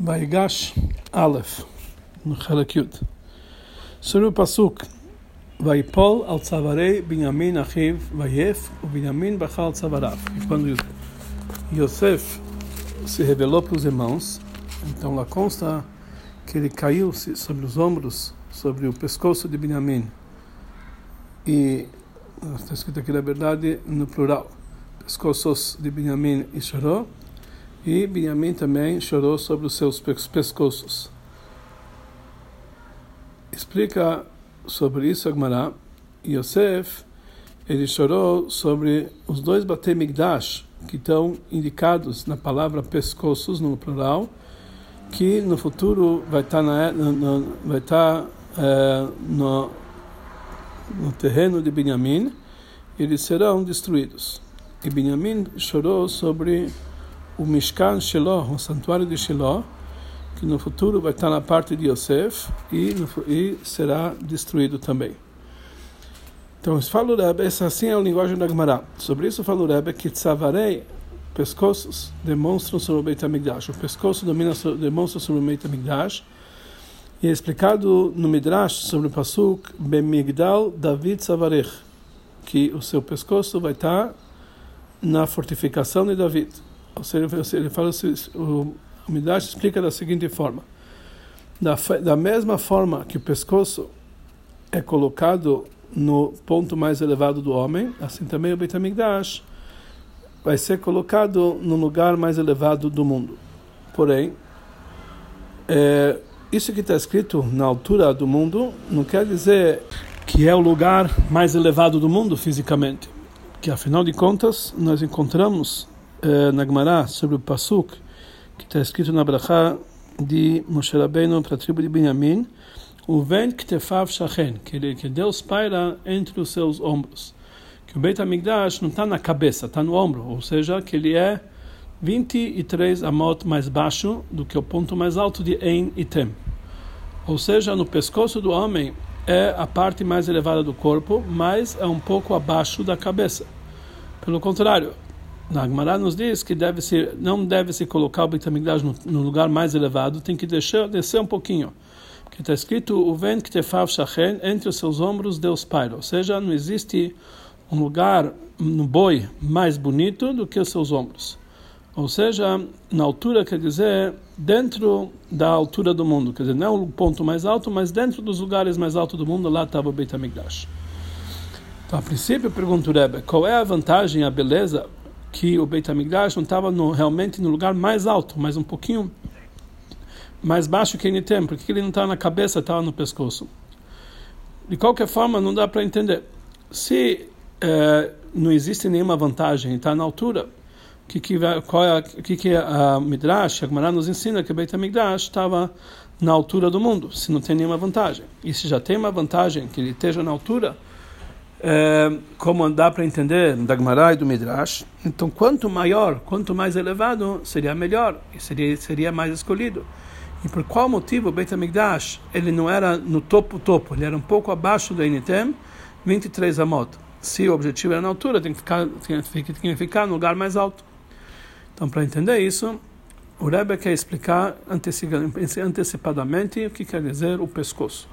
Vaigash Aleph, no Chelek Yud. Sobre o Pasuk, Vaipol al Tzavarei Binyamin Achiv Vayef, o Binyamin Bachal Tzavarav. E quando Yosef se revelou para os irmãos, então lá consta que ele caiu sobre os ombros, sobre o pescoço de Binyamin. E está escrito aqui na verdade no plural, pescoços de Binyamin e chorou. E Benjamim também chorou sobre os seus pescoços. Explica sobre isso Agmará. Yosef, ele chorou sobre os dois Batei Migdash, que estão indicados na palavra pescoços, no plural, que no futuro vai estar, na, no, vai estar é, no, no terreno de Benjamim, eles serão destruídos. E Benjamim chorou sobre o Mishkan Shiloh, o santuário de Shiloh, que no futuro vai estar na parte de Yosef e, e será destruído também. Então, fala o Rebbe, essa assim é a linguagem da Gemara. Sobre isso fala o Rebbe que Tzavarei, pescoços, demonstram sobre o Beit HaMikdash. O pescoço domina, demonstra sobre o Beit HaMikdash. E é explicado no Midrash sobre o Pasuk, Bemigdal David Tzavarech, que o seu pescoço vai estar na fortificação de David. Ou seja, ele fala, o Midrash explica da seguinte forma: da, da mesma forma que o pescoço é colocado no ponto mais elevado do homem, assim também o Beit HaMikdash vai ser colocado no lugar mais elevado do mundo. Porém, é, isso que está escrito na altura do mundo não quer dizer que é o lugar mais elevado do mundo fisicamente. Que afinal de contas, nós encontramos eh, na Gemara sobre o Pasuk, que está escrito na Brachá de Moshe Rabbeinu para a tribo de Benjamim, o vent ktefav shachen, que, ele, que Deus paira entre os seus ombros. Que o Beit HaMikdash não está na cabeça, está no ombro, ou seja, que ele é 23 amot mais baixo do que o ponto mais alto de Ein e Tem. Ou seja, no pescoço do homem é a parte mais elevada do corpo, mas é um pouco abaixo da cabeça. Pelo contrário, Agmará nos diz que deve -se, não deve se colocar o Beit HaMikdash no, no, lugar mais elevado, tem que deixar, descer um pouquinho. Porque está escrito, o vent que tefav shachen, entre os seus ombros Deus paira. Ou seja, não existe um lugar no boi mais bonito do que os seus ombros. Ou seja, na altura quer dizer dentro da altura do mundo, quer dizer, não é o ponto mais alto, mas dentro dos lugares mais altos do mundo, lá estava o Beit HaMikdash. Então, a princípio, pergunto, Rebbe, qual é a vantagem, a beleza que o Beit HaMikdash não estava realmente no lugar mais alto, mas um pouquinho mais baixo que ele tem, porque ele não estava na cabeça, estava no pescoço. De qualquer forma, não dá para entender. Se eh, não existe nenhuma vantagem, está na altura, que que qual é, que que a Midrash, a Gemara nos ensina que o Beit HaMikdash estava na altura do mundo, se não tem nenhuma vantagem. E se já tem uma vantagem que ele esteja na altura, é, como dá para entender da Gemara e do Midrash. Então, quanto maior, quanto mais elevado, seria melhor e seria seria mais escolhido. E por qual motivo o Beit HaMikdash ele não era no topo topo, ele era um pouco abaixo do Enitem, 23 amot. Se o objetivo era na altura, tem que ficar tem que ficar no lugar mais alto. Então, para entender isso, o Rebbe quer explicar antecipadamente o que quer dizer o pescoço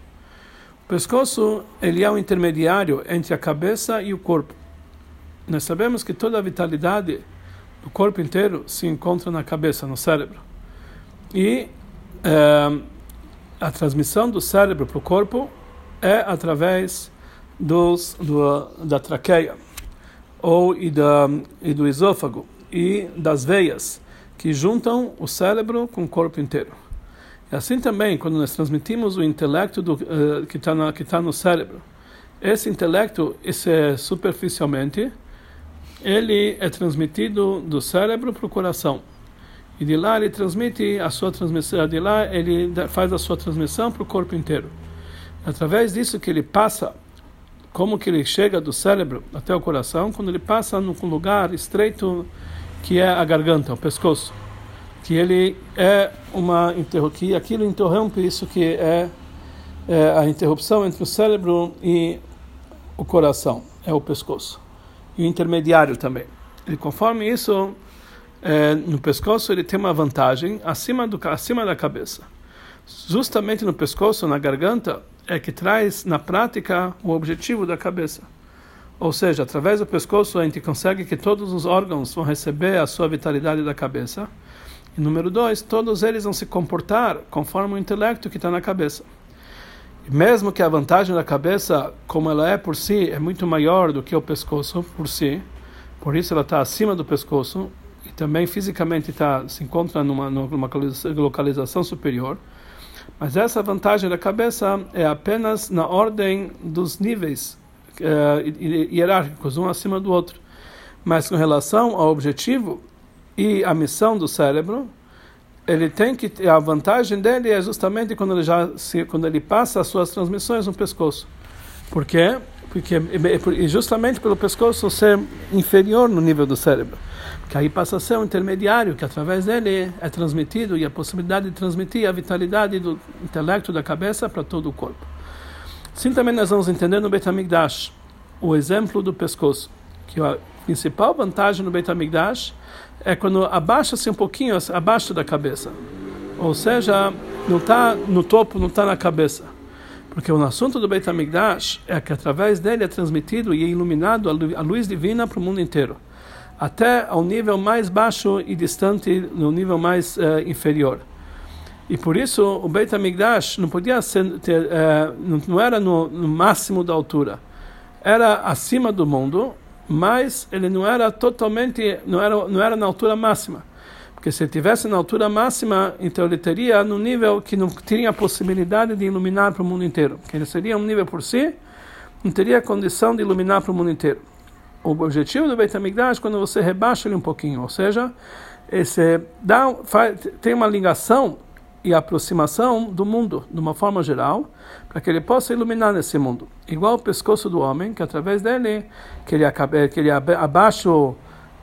pescoço ele é o intermediário entre a cabeça e o corpo. Nós sabemos que toda a vitalidade do corpo inteiro se encontra na cabeça, no cérebro. E é, a transmissão do cérebro para o corpo é através dos, do, da traqueia ou e, da, e do esôfago e das veias que juntam o cérebro com o corpo inteiro. E assim também, quando nós transmitimos o intelecto do, uh, que está tá no cérebro, esse intelecto, esse é superficialmente, ele é transmitido do cérebro para o coração. E de lá ele transmite a sua transmissão, de lá ele faz a sua transmissão para o corpo inteiro. Através disso que ele passa, como que ele chega do cérebro até o coração, quando ele passa num lugar estreito que é a garganta, o pescoço que ele é uma que aquilo interrompe isso que é, é, a interrupção entre o cérebro e o coração, é o pescoço. E o intermediário também. E conforme isso, é, no pescoço ele tem uma vantagem acima, do, acima da cabeça. Justamente no pescoço, na garganta, é que traz na prática o objetivo da cabeça. Ou seja, através do pescoço a gente consegue que todos os órgãos vão receber a sua vitalidade da cabeça. E número dois, todos eles vão se comportar conforme o intelecto que está na cabeça. E mesmo que a vantagem da cabeça, como ela é por si, é muito maior do que o pescoço por si, por isso ela está acima do pescoço e também fisicamente tá, se encontra numa, numa localização superior. Mas essa vantagem da cabeça é apenas na ordem dos níveis uh, hierárquicos, um acima do outro. Mas com relação ao objetivo e à missão do cérebro, ele tem que a vantagem dele é justamente quando ele já se, quando ele passa as suas transmissões no pescoço. Por quê? Porque e justamente pelo pescoço ser inferior no nível do cérebro que aí passa a ser um intermediário que através dele é transmitido e a possibilidade de transmitir a vitalidade do intelecto da cabeça para todo o corpo. Sim, também nós vamos entender no Betamigdash o exemplo do pescoço, que a principal vantagem no Betamigdash é quando abaixa-se um pouquinho abaixo da cabeça, ou seja, não está no topo, não está na cabeça. Porque o assunto do Beit HaMikdash é que através dele é transmitido e é iluminado a luz divina para o mundo inteiro até ao nível mais baixo e distante, no nível mais uh, inferior. E por isso o Beit HaMikdash não podia ser, ter, não, não, era no, no, máximo da altura, era acima do mundo, mas ele não era totalmente, não era, não era na altura máxima. Porque se ele tivesse na altura máxima, então ele teria no nível que não teria a possibilidade de iluminar para o mundo inteiro. Que ele seria um nível por si, não teria condição de iluminar para o mundo inteiro o objetivo do Beit HaMikdash é quando você rebaixa ele um pouquinho, ou seja, esse dá, faz, tem uma ligação e aproximação do mundo, de uma forma geral, para que ele possa iluminar nesse mundo. Igual o pescoço do homem, que através dele, que ele, que ele abaixa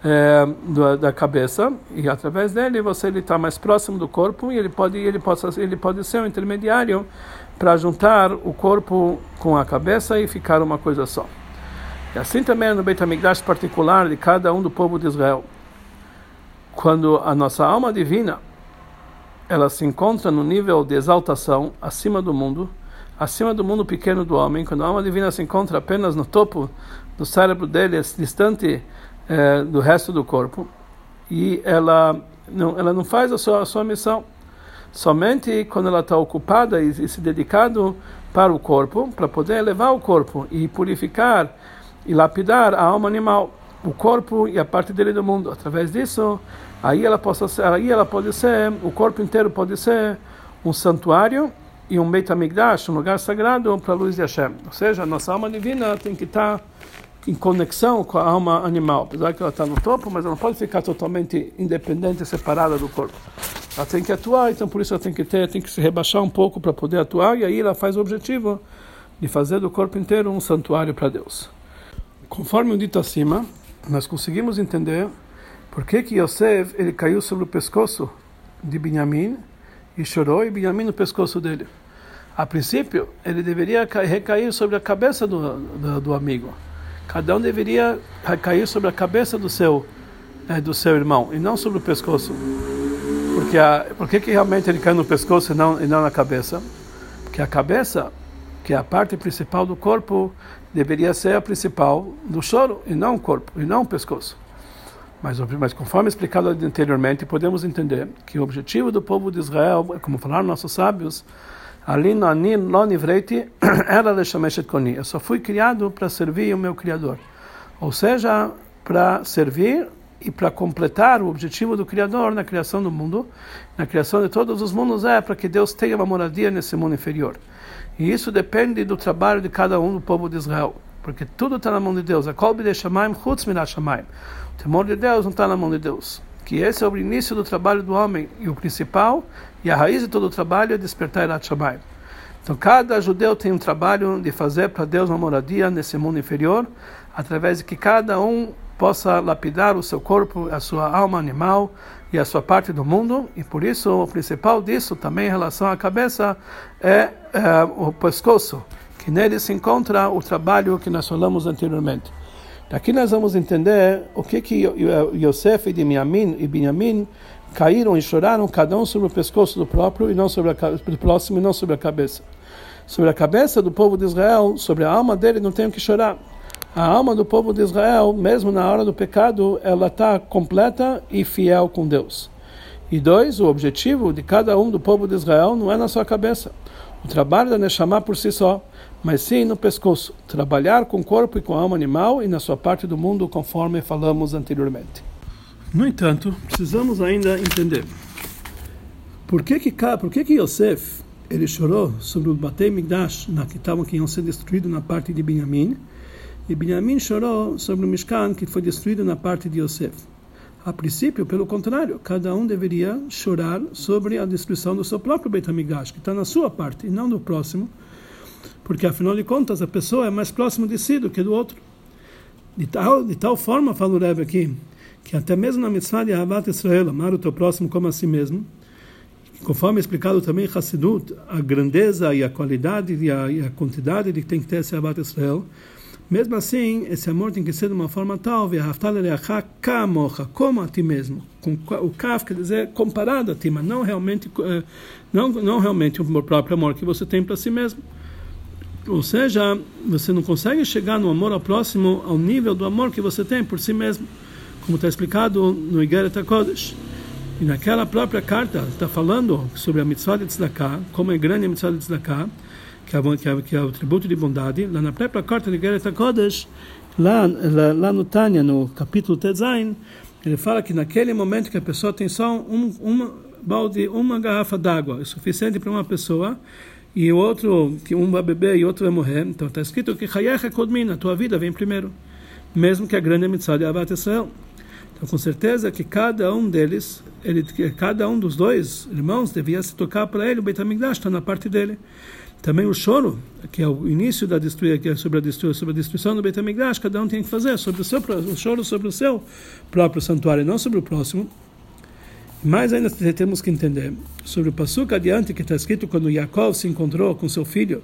é, do, da cabeça, e através dele você está mais próximo do corpo, e ele pode, ele, possa, ele pode ser um intermediário para juntar o corpo com a cabeça e ficar uma coisa só. E assim também no Beit HaMikdash particular de cada um do povo de Israel. Quando a nossa alma divina ela se encontra no nível de exaltação acima do mundo, acima do mundo pequeno do homem, quando a alma divina se encontra apenas no topo do cérebro dele, distante eh, do resto do corpo, e ela não, ela não faz a sua, a sua missão. Somente quando ela está ocupada e, e se dedicado para o corpo, para poder elevar o corpo e purificar e lapidar a alma animal, o corpo e a parte dele do mundo. Através disso, aí ela, possa ser, aí ela pode ser, o corpo inteiro pode ser um santuário e um Beit HaMikdash, um lugar sagrado para a luz de Hashem. Ou seja, a nossa alma divina tem que estar em conexão com a alma animal. Apesar que ela está no topo, mas ela não pode ficar totalmente independente, separada do corpo. Ela tem que atuar, então por isso ela tem que ter, tem que se rebaixar um pouco para poder atuar, e aí ela faz o objetivo de fazer do corpo inteiro um santuário para Deus. Conforme o dito acima, nós conseguimos entender por que que Yosef ele caiu sobre o pescoço de Benjamim e chorou e Benjamim no pescoço dele. A princípio, ele deveria recair sobre a cabeça do, do, do amigo. Cada um deveria recair sobre a cabeça do seu é, do seu irmão e não sobre o pescoço. Porque a, por que que realmente ele caiu no pescoço e não e não na cabeça? Porque a cabeça que a parte principal do corpo deveria ser a principal do choro, e não o corpo, e não o pescoço. Mas, mas conforme explicado anteriormente, podemos entender que o objetivo do povo de Israel, como falaram nossos sábios, ali no Lonivreiti, era Leshameshet Koni. Eu só fui criado para servir o meu Criador. Ou seja, para servir e para completar o objetivo do Criador na criação do mundo, na criação de todos os mundos, é para que Deus tenha uma moradia nesse mundo inferior. E isso depende do trabalho de cada um do povo de Israel. Porque tudo está na mão de Deus. A kolbe de Shamaim, chutz Shamaim. O temor de Deus não está na mão de Deus. Que esse é o início do trabalho do homem. E o principal, e a raiz de todo o trabalho é despertar Irat Shamaim. Então cada judeu tem um trabalho de fazer para Deus uma moradia nesse mundo inferior, através de que cada um possa lapidar o seu corpo, a sua alma animal e a sua parte do mundo, e por isso o principal disso também em relação à cabeça é, é o pescoço, que nele se encontra o trabalho que nós falamos anteriormente. Aqui nós vamos entender o que que Yosef e Benjamin e Benjamin caíram e choraram cada um sobre o pescoço do próprio e não sobre a, do próximo e não sobre a cabeça. Sobre a cabeça do povo de Israel, sobre a alma dele não tem o que chorar. A alma do povo de Israel, mesmo na hora do pecado, ela está completa e fiel com Deus. E dois, o objetivo de cada um do povo de Israel não é na sua cabeça. O trabalho da Neshama por si só, mas sim no pescoço. Trabalhar com o corpo e com a alma animal e na sua parte do mundo, conforme falamos anteriormente. No entanto, precisamos ainda entender por que que, por que, que Yosef ele chorou sobre o Batei Migdash, na que estavam que iam ser destruídos na parte de Benjamim, e Benjamim chorou sobre o Mishkan que foi destruído na parte de Yosef. A princípio, pelo contrário, cada um deveria chorar sobre a destruição do seu próprio Beit HaMikdash, que está na sua parte e não do próximo, porque afinal de contas a pessoa é mais próxima de si do que do outro. De tal, de tal forma, fala o Rebbe aqui, que até mesmo na mitzvah de Ahavat Israel, amar o teu próximo como a si mesmo, conforme explicado também em Hassidut, a grandeza e a qualidade e a, e a quantidade de que tem que ter esse Ahavat Israel, mesmo assim, esse amor tem que ser de uma forma tal, como a ti mesmo. Com o kaf quer dizer comparado a ti, mas não realmente, eh, não, não realmente o próprio amor que você tem para si mesmo. Ou seja, você não consegue chegar no amor ao próximo ao nível do amor que você tem por si mesmo como está explicado no Igeret HaKodesh. E naquela própria carta está falando sobre a mitzvah de tzedakah, como é grande a mitzvah de tzedakah, que é, que é, que é o tributo de bondade. Lá na própria carta de Igeret HaKodesh, lá, lá, lá no Tânia, no capítulo Tezain, ele fala que naquele momento que a pessoa tem só um, uma balde, uma garrafa d'água, é suficiente para uma pessoa, e o outro, que um vai beber e outro vai morrer. Então está escrito que Hayecha Kodmin, a tua vida vem primeiro. Mesmo que a grande mitzvah de Avat Israel. Então, com certeza que cada um deles, ele, cada um dos dois irmãos devia se tocar para ele, o Beit está na parte dele. Também o choro, que é o início da destruição, que é sobre a destruição, sobre a destruição do Beit HaMikdash, cada um tem que fazer sobre o seu o choro sobre o seu próprio santuário, não sobre o próximo. Mais ainda temos que entender sobre o passuca adiante que está escrito quando Yaakov se encontrou com seu filho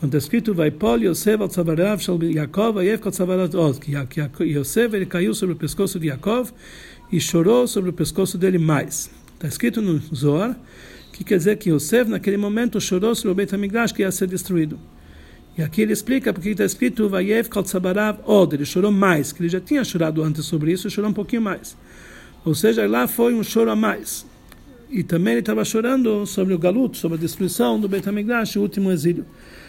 então está escrito, vai Paul Yosef al tzavarav shel Yaakov, ayev kol tzavarat que Yosef ele caiu sobre o pescoço de Yaakov e chorou sobre o pescoço dele mais. Está escrito no Zohar, que quer dizer que Yosef naquele momento chorou sobre o Beit HaMikdash que ia ser destruído. E aqui ele explica porque está escrito Vayev kol tzavarav od, ele chorou mais, que ele já tinha chorado antes sobre isso, chorou um pouquinho mais. Ou seja, lá foi um choro a mais. E também ele estava chorando sobre o galuto, sobre a destruição do Beit HaMikdash, o último exílio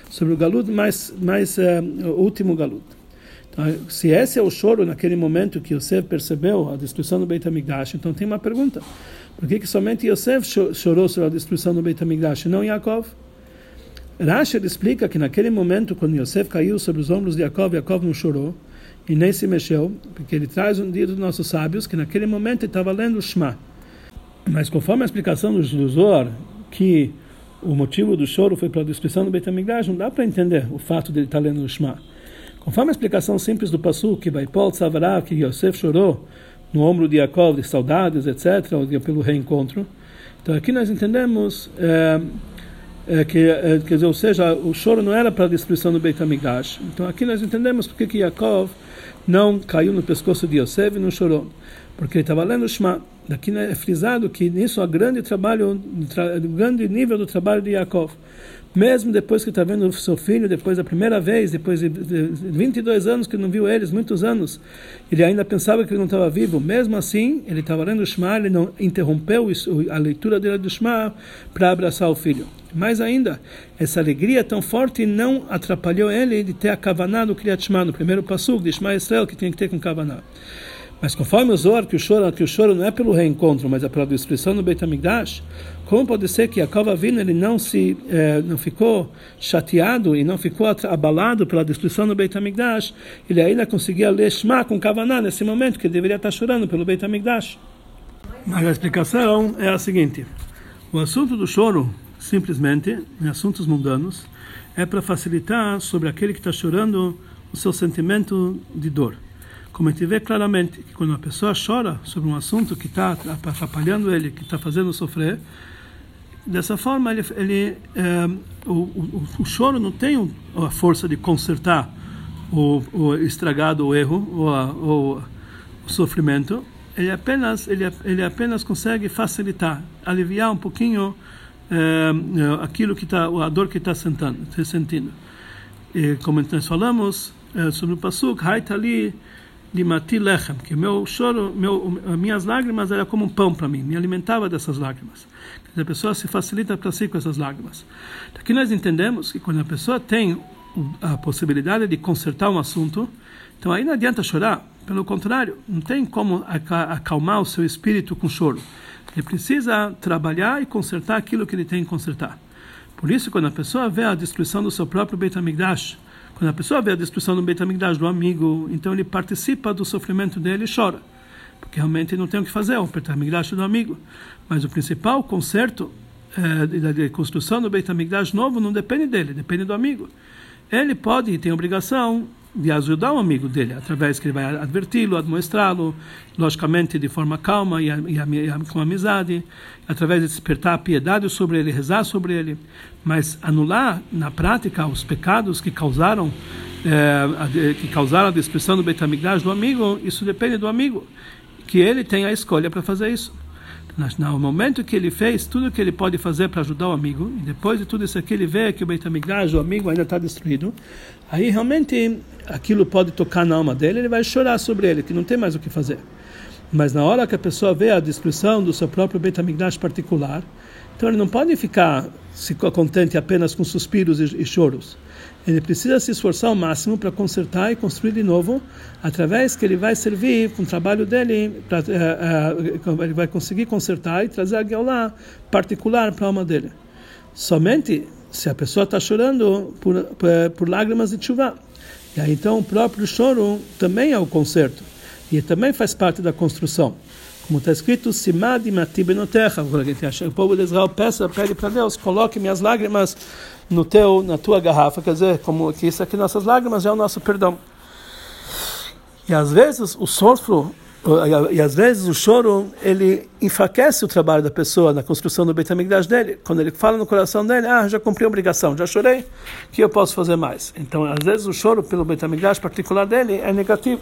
sobre o galuto, mais, mais uh, o último galuto. Então, se esse é o choro naquele momento que Yosef percebeu a destruição do Beit HaMikdash, então tem uma pergunta. Por que, que somente Yosef chorou sobre a destruição do Beit HaMikdash não Yaakov? Rashi explica que naquele momento, quando Yosef caiu sobre os ombros de Yaakov, Yaakov não chorou e nem se mexeu, porque ele traz um dia dos nossos sábios que naquele momento ele estava lendo o Shema. Mas conforme a explicação do Zohar, que o motivo do choro foi para a destruição do Beit HaMikdash, não dá para entender o fato de ele estar lendo o Shema. Conforme a explicação simples do Passu, que vai Paul Tzavará, que Yosef chorou no ombro de Yaakov de saudades, etc., pelo reencontro. Então aqui nós entendemos é, é, que, é, quer dizer, ou seja, o choro não era para a destruição do Beit HaMikdash. Então aqui nós entendemos porque que Yaakov não caiu no pescoço de Yosef e não chorou. Porque ele estava lendo o Shema. Daqui é frisado que nisso há grande trabalho, grande nível do trabalho de Yaakov. Mesmo depois que está vendo o seu filho, depois da primeira vez, depois de 22 anos que não viu eles, muitos anos, ele ainda pensava que ele não estava vivo. Mesmo assim, ele estava lendo o Shema, ele não interrompeu a leitura dele do Shema para abraçar o filho. Mais ainda, essa alegria tão forte não atrapalhou ele de ter a Kavaná do Kriyat Shema, no primeiro passo de Shema Israel, que tinha que ter com Kavaná. Mas conforme o Zohar, que o choro, que o choro não é pelo reencontro, mas é pela destruição do Beit HaMikdash, como pode ser que a Kova Vina ele não se eh, não ficou chateado e não ficou abalado pela destruição do Beit HaMikdash, ele ainda conseguia ler Shema com Kavaná nesse momento, que ele deveria estar chorando pelo Beit HaMikdash. Mas a explicação é a seguinte, o assunto do choro, simplesmente, em assuntos mundanos, é para facilitar sobre aquele que está chorando o seu sentimento de dor. Como a gente vê claramente que quando uma pessoa chora sobre um assunto que está atrapalhando ele, que está fazendo sofrer, dessa forma ele, ele é, o, o, o, choro não tem a força de consertar o, o estragado, o erro, ou, o, sofrimento, ele apenas ele, ele apenas consegue facilitar, aliviar um pouquinho é, aquilo que está a dor que está sentindo, sentindo. E, como nós falamos é, sobre o pasuk, ali limati lechem, que meu choro, meu, minhas lágrimas era como um pão para mim, me alimentava dessas lágrimas. A pessoa se facilita para si com essas lágrimas. Aqui nós entendemos que quando a pessoa tem a possibilidade de consertar um assunto, então aí não adianta chorar. Pelo contrário, não tem como acalmar o seu espírito com choro. Ele precisa trabalhar e consertar aquilo que ele tem que consertar. Por isso, quando a pessoa vê a destruição do seu próprio Beit HaMikdash, quando a pessoa vê a destruição do Beit HaMikdash, do amigo, então ele participa do sofrimento dele e chora. Porque realmente não tem o que fazer, é o Beit HaMikdash do amigo. Mas o principal conserto é, da construção do Beit HaMikdash novo não depende dele, depende do amigo. Ele pode e tem obrigação de ajudar o amigo dele, através que ele vai adverti-lo, admoestrá-lo, logicamente de forma calma e, e, e, com amizade, através de despertar a piedade sobre ele, rezar sobre ele, mas anular na prática os pecados que causaram é, que causaram a destruição do Beit HaMikdash do amigo, isso depende do amigo, que ele tem a escolha para fazer isso. No momento que ele fez tudo o que ele pode fazer para ajudar o amigo, e depois de tudo isso aqui ele vê que o Beit o amigo, ainda está destruído, aí realmente aquilo pode tocar na alma dele, ele vai chorar sobre ele, que não tem mais o que fazer. Mas na hora que a pessoa vê a destruição do seu próprio Beit particular, então ele não pode ficar se contente apenas com suspiros e, e choros. Ele precisa se esforçar ao máximo para consertar e construir de novo, através que ele vai servir com o trabalho dele, pra, uh, uh, ele vai conseguir consertar e trazer a Geulah particular para a alma dele. Somente se a pessoa está chorando por, por, por lágrimas de chuva. E aí então o próprio choro também é o conserto e também faz parte da construção. Como está escrito, o povo de Israel peça, pede para Deus, coloque minhas lágrimas no teu, na tua garrafa, quer dizer, como que isso aqui, nossas lágrimas é o nosso perdão. E às vezes o sofro, e às vezes o choro, ele enfraquece o trabalho da pessoa na construção do Beit HaMikdash dele. Quando ele fala no coração dele, ah, já cumpri a obrigação, já chorei, que eu posso fazer mais? Então, às vezes o choro pelo Beit HaMikdash particular dele é negativo.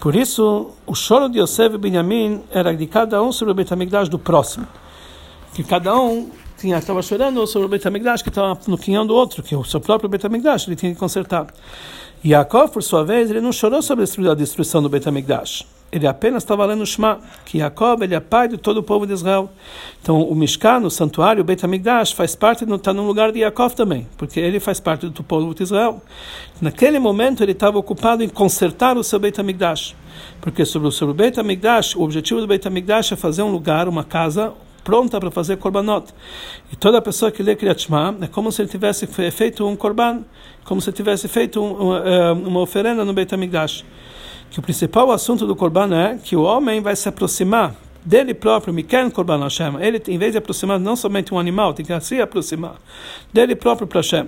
Por isso, o choro de Yosef e Benjamin era de cada um sobre o Beit HaMikdash do próximo. Que cada um tinha estava chorando sobre o Beit HaMikdash, que estava no quinhão do outro, que o seu próprio Beit HaMikdash, ele tinha que consertar. Yaakov, por sua vez, ele não chorou sobre a destruição do Beit HaMikdash. Ele apenas estava lendo o Shema, que Jacob ele é pai de todo o povo de Israel. Então, o Mishkan, o santuário, o Beit HaMikdash, faz parte, está no lugar de Jacob também, porque ele faz parte do povo de Israel. Naquele momento, ele estava ocupado em consertar o seu Beit HaMikdash, porque sobre o seu Beit HaMikdash, o objetivo do Beit HaMikdash é fazer um lugar, uma casa, pronta para fazer korbanot. E toda pessoa que lê Kriyat Shema é como se ele tivesse feito um korban, como se tivesse feito um, uma, eh, uma oferenda no Beit HaMikdash. Que o principal assunto do korban é que o homem vai se aproximar dele próprio, Miken Korban Hashem. Ele, em vez de aproximar não somente um animal, tem que se aproximar dele próprio para Hashem.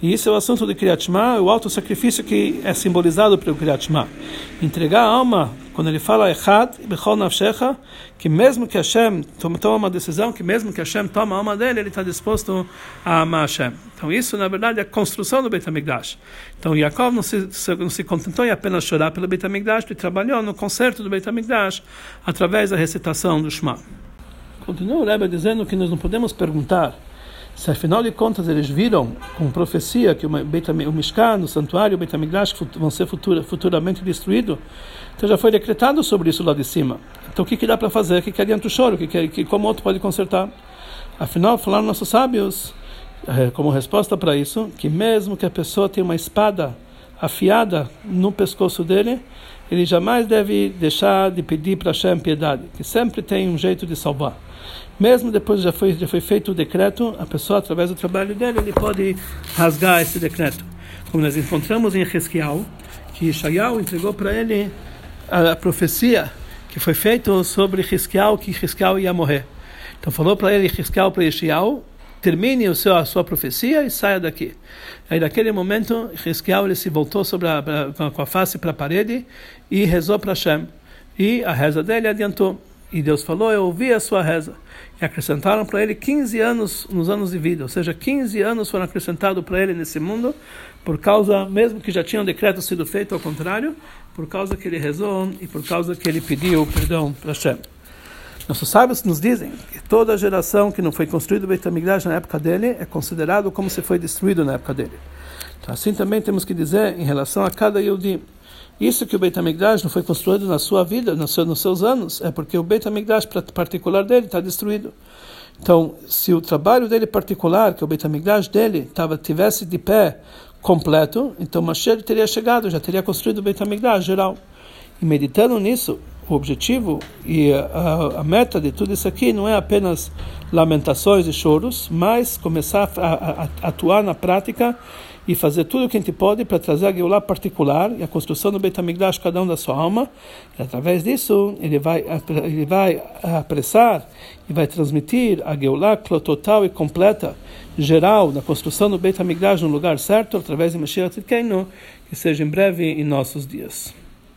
E isso é o assunto do Kriyat o alto sacrifício que é simbolizado pelo Kriyat. Entregar a alma, quando ele fala Echad, Bechol Nafshecha, que mesmo que Hashem toma, uma decisão, que mesmo que Hashem toma a alma dele, ele está disposto a amar Hashem. Então isso, na verdade, é a construção do Beit HaMikdash. Então Yaakov não se, não se contentou em apenas chorar pelo Beit HaMikdash, ele trabalhou no concerto do Beit HaMikdash através da recitação do Shema. Continua o Rebbe dizendo que nós não podemos perguntar se afinal de contas eles viram com profecia que o, Beit, o Mishkan, o santuário, o Beit HaMikdash vão ser futura, futuramente destruídos, então já foi decretado sobre isso lá de cima. Então o que, que dá para fazer? O que, que adianta o choro? Que, que, que, como outro pode consertar? Afinal, falaram nossos sábios, eh, como resposta para isso, que mesmo que a pessoa tenha uma espada afiada no pescoço dele, ele jamais deve deixar de pedir para Hashem piedade, que sempre tem um jeito de salvar. Mesmo depois já foi já foi feito o decreto, a pessoa através do trabalho dele ele pode rasgar esse decreto. Como nós encontramos em Ezequiel, que Ishaiel entregou para ele a, a, profecia que foi feita sobre Ezequiel, que Ezequiel ia morrer. Então falou para ele Ezequiel para Ishaiel, termine o seu, a sua profecia e saia daqui. Aí naquele momento Ezequiel ele se voltou sobre a, com a face para a parede e rezou para Hashem. E a reza dele adiantou. E Deus falou: Eu ouvi a sua reza. E acrescentaram para ele 15 anos nos anos de vida, ou seja, 15 anos foram acrescentados para ele nesse mundo, por causa, mesmo que já tinha um decreto sido feito ao contrário, por causa que ele rezou e por causa que ele pediu perdão para Hashem. Nossos sábios nos dizem que toda geração que não foi construída o Beit HaMikdash na época dele é considerado como se foi destruído na época dele. Então, assim também temos que dizer em relação a cada Yehudi. Isso que o Beit HaMikdash não foi construído na sua vida, nos seus, nos seus anos, é porque o Beit HaMikdash particular dele está destruído. Então, se o trabalho dele particular, que é o Beit HaMikdash dele, tava, tivesse de pé completo, então Mashiach teria chegado, já teria construído o Beit HaMikdash geral. E meditando nisso, o objetivo e a, a, meta de tudo isso aqui não é apenas lamentações e choros, mas começar a, a, a atuar na prática e fazer tudo o que a gente pode para trazer a Geulah particular e a construção do Beit HaMikdash, cada um da sua alma. E através disso, ele vai, ele vai apressar e vai transmitir a Geulah total e completa, geral, na construção do Beit HaMikdash no lugar certo, através de Mashiach Tzidkenu, que seja em breve em nossos dias.